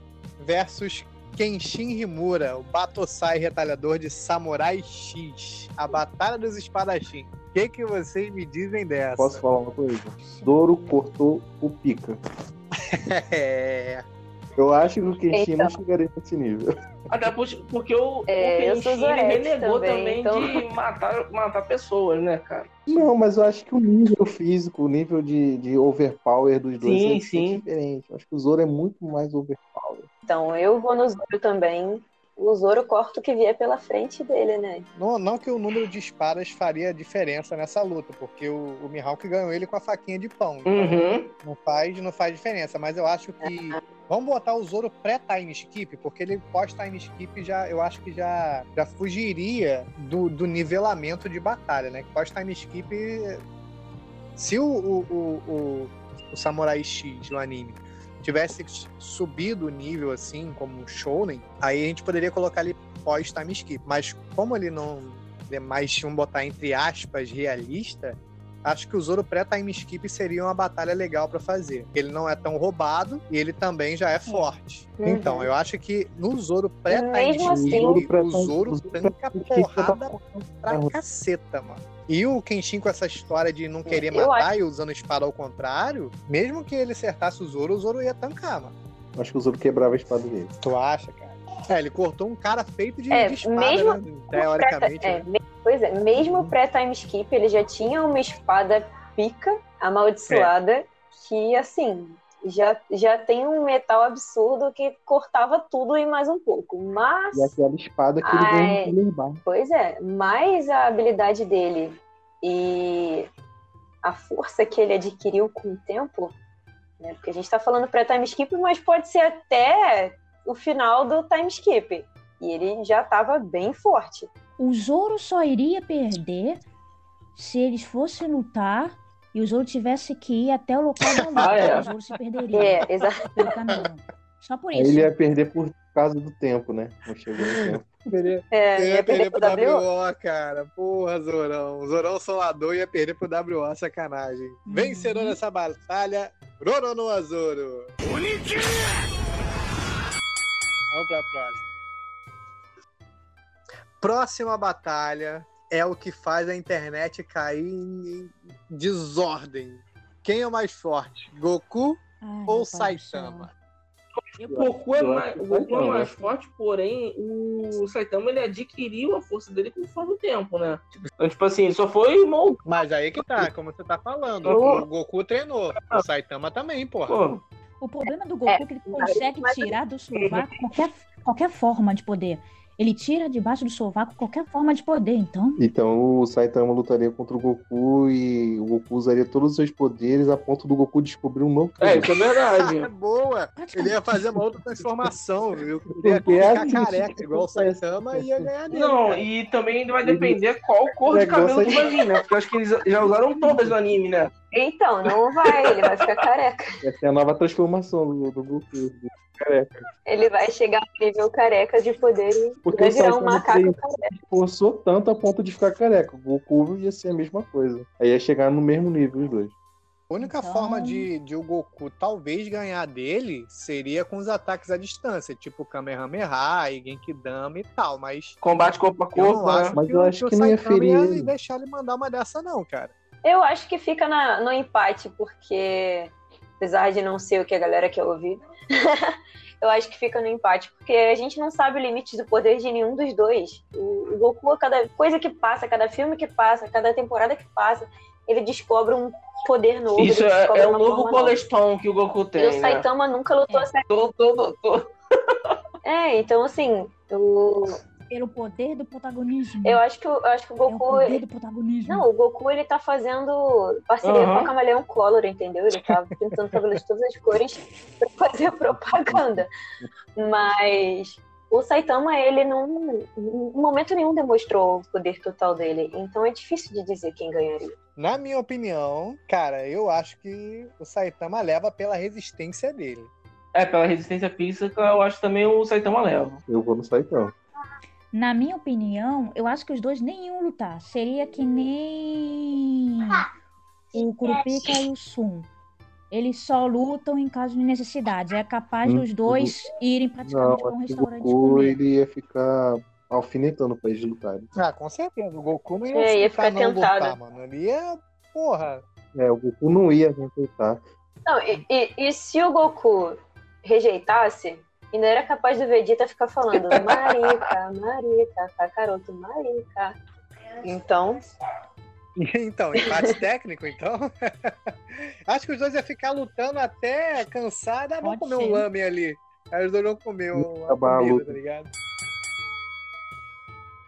versus Kenshin Himura, o Batosai retalhador de Samurai X. A Batalha dos Espadachim. O que, que vocês me dizem dessa? Posso falar uma coisa? Zoro cortou o pica. É. Eu acho que o Kenshin Eita. não chegaria nesse nível. Até por- porque o, É, o Kenshin renegou também, também, então- de matar, matar pessoas, né, cara? Não, mas eu acho que o nível físico, o nível de, de overpower dos dois Sim, é, sim. diferente. Eu acho que o Zoro é muito mais overpower. Então eu vou no Zoro também. O Zoro corta o que vier pela frente dele, né? Não, não que o número de espadas faria diferença nessa luta, porque o, o Mihawk ganhou ele com a faquinha de pão. Então, Uhum. não faz, não faz diferença, mas eu acho que vamos botar o Zoro pré-time skip, porque ele pós-time skip já, eu acho que já, já fugiria do, do nivelamento de batalha, né? Pós-time skip, se o, o, o, o, o Samurai X no anime tivesse subido o nível assim, como o Shounen, aí a gente poderia colocar ele pós-time skip. Mas como ele não é mais, vamos botar entre aspas, realista, acho que o Zoro pré-time skip seria uma batalha legal pra fazer. Ele não é tão roubado e ele também já é forte. Uhum. Então, eu acho que no Zoro pré-time skip, assim- o Zoro tanca tá porrada pra caceta, mano. E o Kenshin com essa história de não querer Eu matar e usando espada ao contrário, mesmo que ele acertasse o Zoro, o Zoro ia tancar, mano. Acho que o Zoro quebrava a espada dele. Tu acha, cara? É, ele cortou um cara feito de, É, de espada, mesmo- né? Teoricamente. É, né? Pois é, mesmo pré-time skip, ele já tinha uma espada pica, amaldiçoada, que assim, já, já tem um metal absurdo que cortava tudo e mais um pouco. Mas, E aquela espada que ele ganha no Bar. pois é, mais a habilidade dele e a força que ele adquiriu com o tempo, né? Porque a gente tá falando pré-time skip, mas pode ser até o final do time skip. E ele já tava bem forte. O Zoro só iria perder se eles fossem lutar e o Zoro tivesse que ir até o local da luta. Ah, é. O Zoro se perderia É, exato. Só por isso. ele ia perder por causa do tempo, né? Não chegou no tempo. Ele É, ia ia perder perder pro. WO, cara. Porra, Zorão. Zorão Solador ia perder pro WO, sacanagem. Vencedor dessa batalha, Roronoa Zoro. Vamos pra próxima. Próxima batalha é o que faz a internet cair em desordem. Quem é o mais forte? Goku Ai, ou Saitama? O Goku, é mais, o Goku é Saitama, mais forte, porém o Saitama ele adquiriu a força dele conforme o tempo, né? Então, tipo assim, só foi moldado. Mas aí que tá, como você tá falando. Oh. O Goku treinou. O Saitama também, porra. Pô, O problema do Goku é, que ele consegue tirar do sovaco qualquer, qualquer forma de poder. Ele tira debaixo do sovaco qualquer forma de poder, então. Então o Saitama lutaria contra o Goku e o Goku usaria todos os seus poderes a ponto do Goku descobrir um novo é, poder. isso é verdade. É boa. Ele ia fazer uma outra transformação, viu? Ele ia é ficar assim, careca, igual o Saitama, e ia ganhar dele. Não, cara. e também vai depender qual cor de É cabelo vai vir, né? Porque eu acho que eles já usaram todas no anime, né? Então, não vai, ele vai ficar careca. Essa é a nova transformação do, do Goku. do careca. Ele vai chegar no nível careca de poder Porque vai virar um macaco careca. forçou tanto a ponto de ficar careca. O Goku ia ser a mesma coisa. Aí ia chegar no mesmo nível os dois. A única Então- forma de, de o Goku talvez ganhar dele seria com os ataques à distância, tipo Kamehameha e Genkidama e tal, mas Combate corpo a eu não corpo, né? acho Mas que, eu acho que que não ia ferir ia ele. deixar ele mandar uma dessa não, cara. Eu acho que fica na- no empate, porque apesar de não ser o que a galera quer ouvir, eu acho que fica no empate, porque a gente não sabe o limite do poder de nenhum dos dois. O, o Goku, a cada coisa que passa, cada filme que passa, cada temporada que passa, ele descobre um poder novo. Isso é, é um novo colestão que o Goku E o tem, né? Saitama nunca lutou certo. Tô, tô, tô, tô. É, então assim, o, Pelo poder do protagonismo. eu acho que, o- eu acho que o É o Goku. poder do protagonismo. Não, o Goku ele tá fazendo parceria Aham. com a Camaleão Color, entendeu? Ele tá pintando cabelo de todas as cores pra fazer propaganda. Mas o Saitama, ele não. Em momento nenhum demonstrou o poder total dele. Então é difícil de dizer quem ganharia. Na minha opinião, cara, eu acho que o Saitama leva pela resistência dele. É, pela resistência física, eu acho também o Saitama leva. Eu vou no Saitama. Na minha opinião, eu acho que os dois nem iam lutar. Seria que nem o Kurupika e o Sun. Eles só lutam em caso de necessidade. É capaz Hum, dos dois irem praticamente para um restaurante Goku comer. ele ia ficar alfinetando pra eles lutarem. Ah, com certeza. O Goku não ia, É, ia ficar ficar não tentado. lutar, mano. Ele ia, porra. É, o Goku não ia rejeitar. Não, e, e- e se o Goku rejeitasse, ainda era capaz do Vegeta ficar falando Marica, Marica, Kakaroto, Marica. Então, Então, empate técnico, então. Acho que os dois iam ficar lutando até cansado. Ah, vamos comer um lame ali. Aí os dois vão comer o- comida, luta. tá ligado?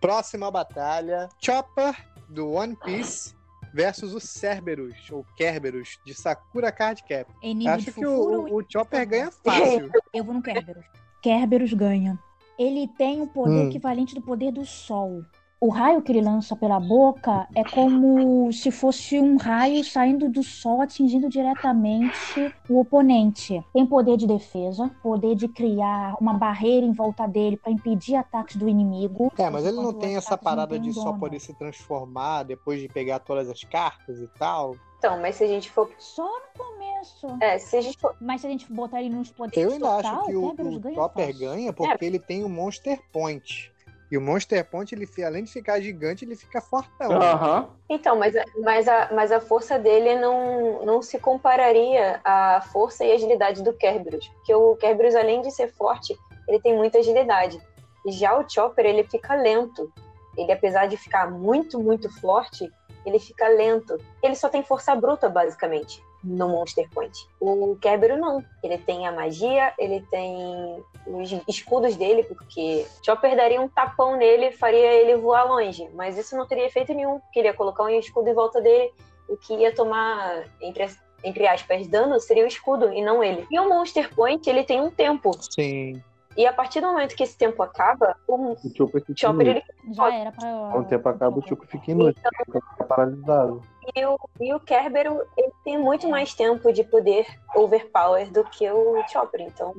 Próxima batalha: Chopper do One Piece versus o Cerberus, ou Kerberos, de Sakura Card Cap. Acho que fofura, o, o Chopper ganha fácil. eu vou no Kerberos. Kerberos ganha. Ele tem o poder Hum. equivalente do poder do Sol. O raio que ele lança pela boca é como se fosse um raio saindo do Sol atingindo diretamente o oponente. Tem poder de defesa, poder de criar uma barreira em volta dele para impedir ataques do inimigo. É, mas ele não tem essa parada de só poder se transformar depois de pegar todas as cartas e tal. então, mas se a gente for. Só no começo. É, se a gente for. Mas se a gente botar ele nos poderes Eu ainda total, acho que o, o ganha Chopper fácil. ganha porque ele tem o Monster Point. E o Monster Point, ele, além de ficar gigante, ele fica fortão. Aham. Então, mas, a- mas, a, mas a força dele não, não se compararia à força e agilidade do Kerberos. Porque o Kerberos, além de ser forte, ele tem muita agilidade. Já o Chopper, ele fica lento. Ele, apesar de ficar muito, muito forte, ele fica lento. Ele só tem força bruta, basicamente, no Monster Point. O Kerberos não. Ele tem a magia, ele tem os escudos dele, porque Chopper daria um tapão nele e faria ele voar longe. Mas isso não teria efeito nenhum, porque ele ia colocar um escudo em volta dele, o que ia tomar, entre, entre aspas, dano seria o escudo e não ele. E o Monster Point, ele tem um tempo. Sim. E a partir do momento que esse tempo acaba, o O Chopper Chopper, ele Já era pra. Quando o tempo acaba, o Chopper fica inútil. Ele fica paralisado. E o, e o Kerberos, ele tem muito mais tempo de poder overpower do que o Chopper. Então,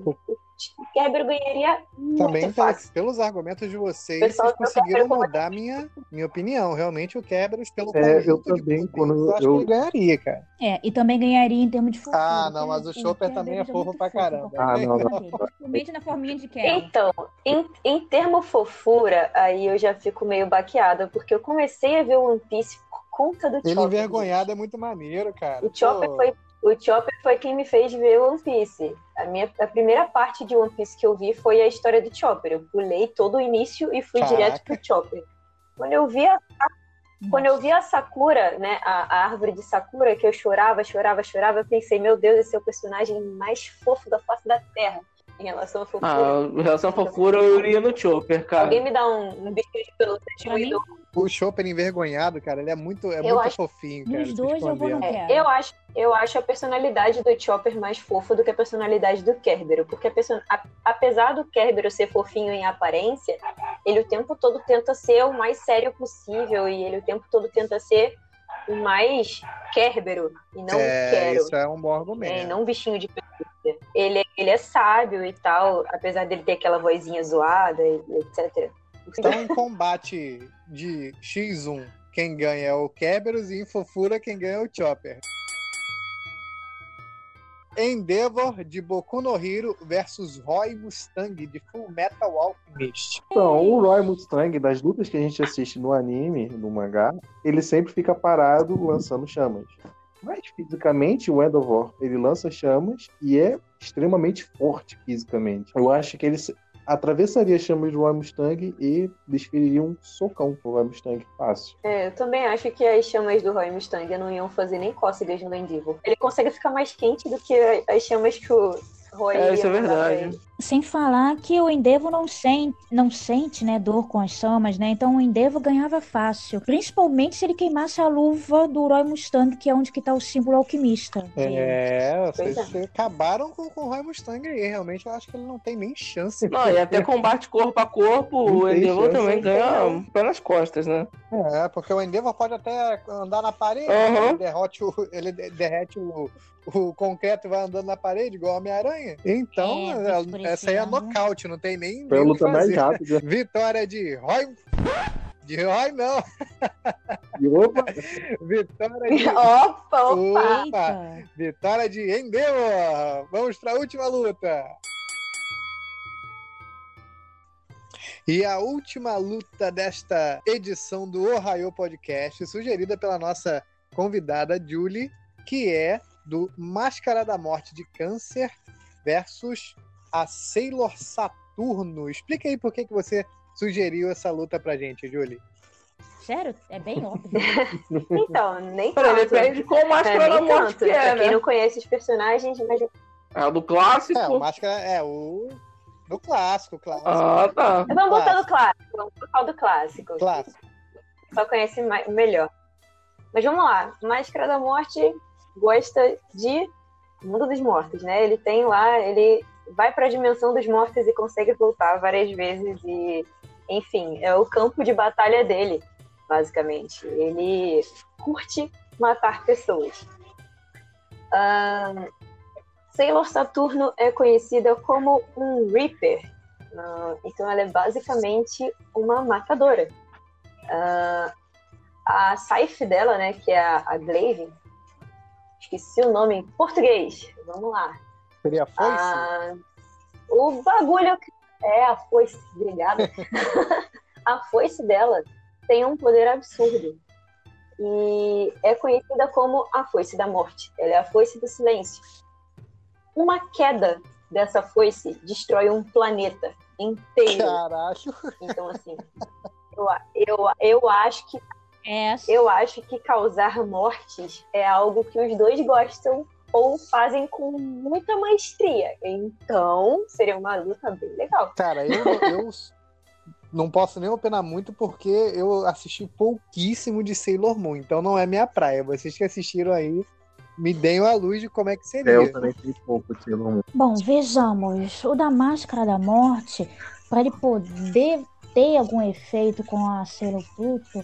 o Kerberos ganharia muito Também, fácil. pelos argumentos de vocês, Pessoal, vocês conseguiram mudar minha, minha opinião. Realmente, o Kerberos, pelo É, eu também, quando eu acho eu- que ele ganharia, cara. É, e também ganharia em termos de fofura. Ah, não, mas o Chopper também é fofo muito pra caramba. Ah, não, Principalmente na forminha de Kerberos. Então, em, em termo fofura, aí eu já fico meio baqueada, porque eu comecei a ver o One Piece conta do Ele Chopper. envergonhado é muito maneiro, cara. O Chopper, Pô, foi, o Chopper foi quem me fez ver One Piece. A, minha, a primeira parte de One Piece que eu vi foi a história do Chopper. Eu pulei todo o início e fui Caraca. direto pro Chopper. Quando eu vi a, quando eu vi a Sakura, né, a, a árvore de Sakura, que eu chorava, chorava, chorava, eu pensei, meu Deus, esse é o personagem mais fofo da face da Terra em relação à fofura. Ah, em relação à fofura, eu iria no Chopper, cara. Alguém me dá um, um bichinho de pelúcia de O Chopper envergonhado, cara, ele é muito, é Eu muito acho- fofinho, cara. Dois, eu vou no. É, eu acho, eu acho a personalidade do Chopper mais fofa do que a personalidade do Kerberos, porque a person- a- apesar do Kerberos ser fofinho em aparência, ele o tempo todo tenta ser o mais sério possível e ele o tempo todo tenta ser o mais Kerbero e não é, Quero. isso é um bom É, argumento. não um bichinho de pelúcia. Ele, ele é sábio e tal, apesar dele ter aquela vozinha zoada e etc. Então, em combate de X1, quem ganha é o Kerberos e em fofura, quem ganha é o Chopper. Endeavor de Boku no Hero versus Roy Mustang de Full Metal Alchemist. Então, o Roy Mustang, das lutas que a gente assiste no anime, no mangá, ele sempre fica parado lançando chamas. Mas fisicamente, o Endeavor, ele lança chamas e é extremamente forte fisicamente. Eu acho que ele atravessaria as chamas do Roy Mustang e desferiria um socão pro Roy Mustang fácil. É, eu também acho que as chamas do Roy Mustang não iam fazer nem cócegas no Endivo. Ele consegue ficar mais quente do que as chamas que o Roy É, ia isso é verdade. Sem falar que o Endeavor não sente, não sente né, dor com as chamas, né? Então o Endeavor ganhava fácil. Principalmente se ele queimasse a luva do Roy Mustang, que é onde que tá o símbolo alquimista. É, vocês Pois acabaram com, com o Roy Mustang aí. Realmente, eu acho que ele não tem nem chance. Não, e até combate corpo a corpo, Não o Endeavor chance, também ganha nas costas, né? É, porque o Endeavor pode até andar na parede, Aham. ele, derrote o, ele de- derrete o, o concreto e vai andando na parede, igual Homem-Aranha. Então, É, é, essa aí é nocaute, não tem nem. Foi a luta mais rápida. Vitória de Roy. De Roy, não. E opa, Vitória de. Opa, opa! Eita! Vitória de Endeavor. Vamos para a última luta. E a última luta desta edição do Ohio Podcast, sugerida pela nossa convidada Julie, que é do Máscara da Morte de Câncer versus a Sailor Saturno. Explica aí por que, que você sugeriu essa luta pra gente, Julie. Sério? É bem óbvio. Então, nem Pera, tanto. depende de qual É, máscara da nem morte tanto. que é, pra quem né? não conhece os personagens, mas É o do clássico. É, o Máscara é o do clássico, clássico. Ah, tá. vamos botar do clássico. Vamos botar o do clássico. Clássico. Só conhece mais- melhor. Mas vamos lá. Máscara da Morte gosta de Mundo dos Mortos, né? Ele tem lá, ele vai para a dimensão dos mortos e consegue voltar várias vezes e, enfim, é o campo de batalha dele, basicamente. Ele curte matar pessoas. Sailor Saturno é conhecida como um Reaper. Então ela é basicamente uma matadora. A Saif dela, né, que é a, a Glaive, esqueci o nome em português. Vamos lá. Seria a foice? Ah, o bagulho que- é a foice, obrigada. a foice dela tem um poder absurdo. E é conhecida como a foice da morte. Ela é a foice do silêncio. Uma queda dessa foice destrói um planeta inteiro. Caralho. Então, assim, eu, eu, eu acho que É, eu acho que causar mortes é algo que os dois gostam ou fazem com muita maestria. Então, seria uma luta bem legal. Cara, eu, eu não posso nem opinar muito porque eu assisti pouquíssimo de Sailor Moon, então não é minha praia. Vocês que assistiram aí, me deem a luz de como é que seria. Eu também sei pouco de Sailor Moon. Bom, vejamos. O da Máscara da Morte, para ele poder ter algum efeito com a Sailor Pluto,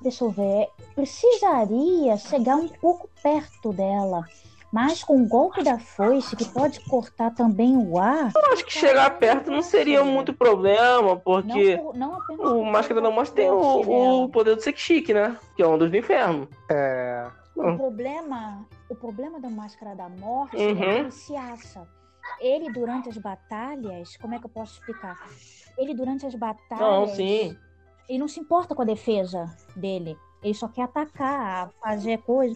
deixa eu ver, precisaria chegar um pouco perto dela. Mas com o golpe da foice, que pode cortar também o ar. Eu acho que chegar perto não seria muito problema, porque Não, não o Máscara da Morte tem o, o poder do Sekshik, né? Que é um dos do inferno. É, O problema, o problema da Máscara da Morte é Uhum. que ele se acha. Ele, durante as batalhas, como é que eu posso explicar? Ele, durante as batalhas, Não, sim. ele não se importa com a defesa dele. Ele só quer atacar, fazer coisa.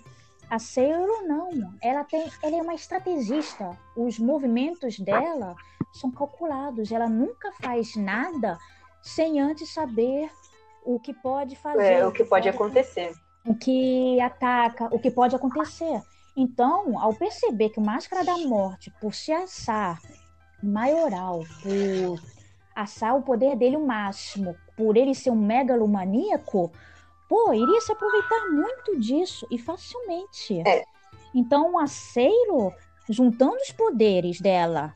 A Sailor não. Ela tem, ela é uma estrategista. Os movimentos dela são calculados. Ela nunca faz nada sem antes saber o que pode fazer. É o que pode acontecer. o que ataca, o que pode acontecer. Então, ao perceber que o Máscara da Morte, por se assar maioral, por assar o poder dele o máximo, por ele ser um megalomaníaco, pô, iria se aproveitar muito disso e facilmente. É. Então, a Sailor, juntando os poderes dela,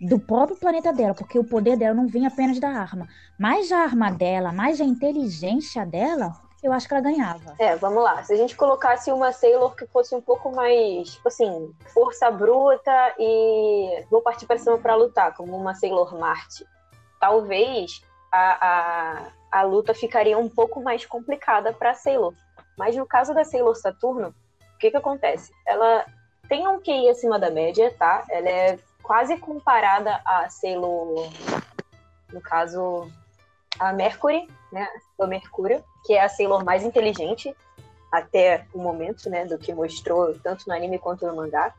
do próprio planeta dela, porque o poder dela não vem apenas da arma, mais a arma dela, mais a inteligência dela, eu acho que ela ganhava. É, vamos lá. Se a gente colocasse uma Sailor que fosse um pouco mais, tipo assim, força bruta e vou partir pra cima pra lutar, como uma Sailor Marte, talvez a, a, a luta ficaria um pouco mais complicada pra Sailor. Mas no caso da Sailor Saturno, o que que acontece? Ela tem um QI acima da média, tá? Ela é quase comparada a Sailor, no caso, a Mercury, né? A Mercúrio, que é a Sailor mais inteligente até o momento, né? Do que mostrou tanto no anime quanto no mangá.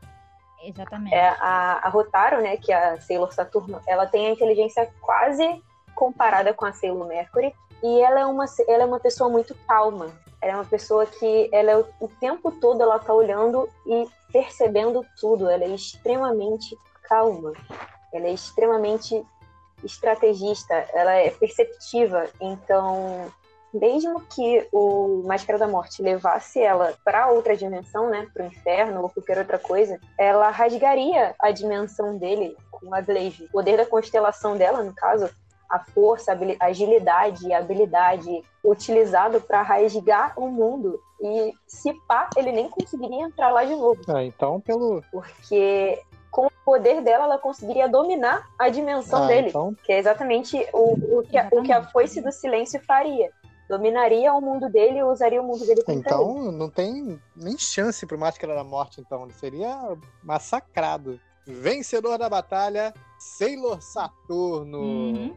Exatamente. É a, a Rotaro, né? Que é a Sailor Saturno, ela tem a inteligência quase comparada com a Sailor Mercury. E ela é uma, ela é uma pessoa muito calma. Ela é uma pessoa que ela é o, tempo todo ela tá olhando e percebendo tudo. Ela é extremamente calma. Ela é extremamente estrategista. Ela é perceptiva. Então, mesmo que o Máscara da Morte levasse ela para outra dimensão, né, para o inferno ou qualquer outra coisa, ela rasgaria a dimensão dele com a Glaive. O poder da constelação dela, no caso, a força, a agilidade e a habilidade utilizado para rasgar o mundo. E se pá, ele nem conseguiria entrar lá de novo, ah, então pelo. porque com o poder dela ela conseguiria dominar a dimensão Ah, dele, então, que é exatamente o, o, que, a, o que a foice do silêncio faria. Dominaria o mundo dele e usaria o mundo dele contra ele. então não tem nem chance pro Máscara da Morte, então. Ele seria massacrado. Vencedor da batalha, Sailor Saturno. Uhum.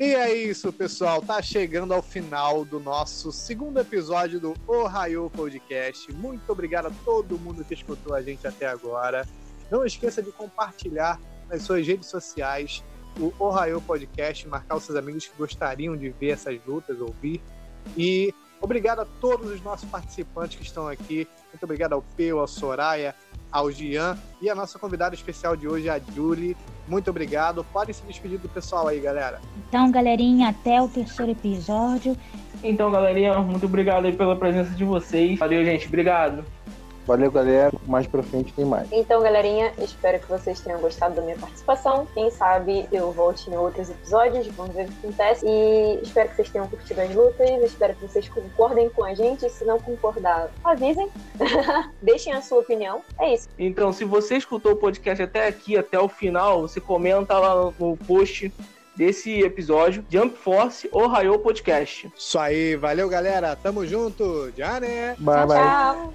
E é isso, pessoal. Tá chegando ao final do nosso segundo episódio do Ohio Podcast. Muito obrigado a todo mundo que escutou a gente até agora. Não esqueça de compartilhar nas suas redes sociais o Ohio Podcast, marcar os seus amigos que gostariam de ver essas lutas, ouvir. E obrigado a todos os nossos participantes que estão aqui. Muito obrigado ao Peu, ao Soraya, ao Gian e a nossa convidada especial de hoje, a Julie. Muito obrigado. Podem se despedir do pessoal aí, galera. Então, galerinha, até o terceiro episódio. Então, galerinha, muito obrigado aí pela presença de vocês. Valeu, gente. Obrigado. Valeu, galera. Mais pra frente tem mais. Então, galerinha, espero que vocês tenham gostado da minha participação. Quem sabe eu volte em outros episódios, vamos ver o que acontece. E espero que vocês tenham curtido as lutas. Espero que vocês concordem com a gente. Se não concordar, avisem. Deixem a sua opinião. É isso. Então, se você escutou o podcast até aqui, até o final, você comenta lá no post desse episódio Jump Force Ohio Podcast. Isso aí. Valeu, galera. Tamo junto. Já, né? Bye, tchau, bye. tchau.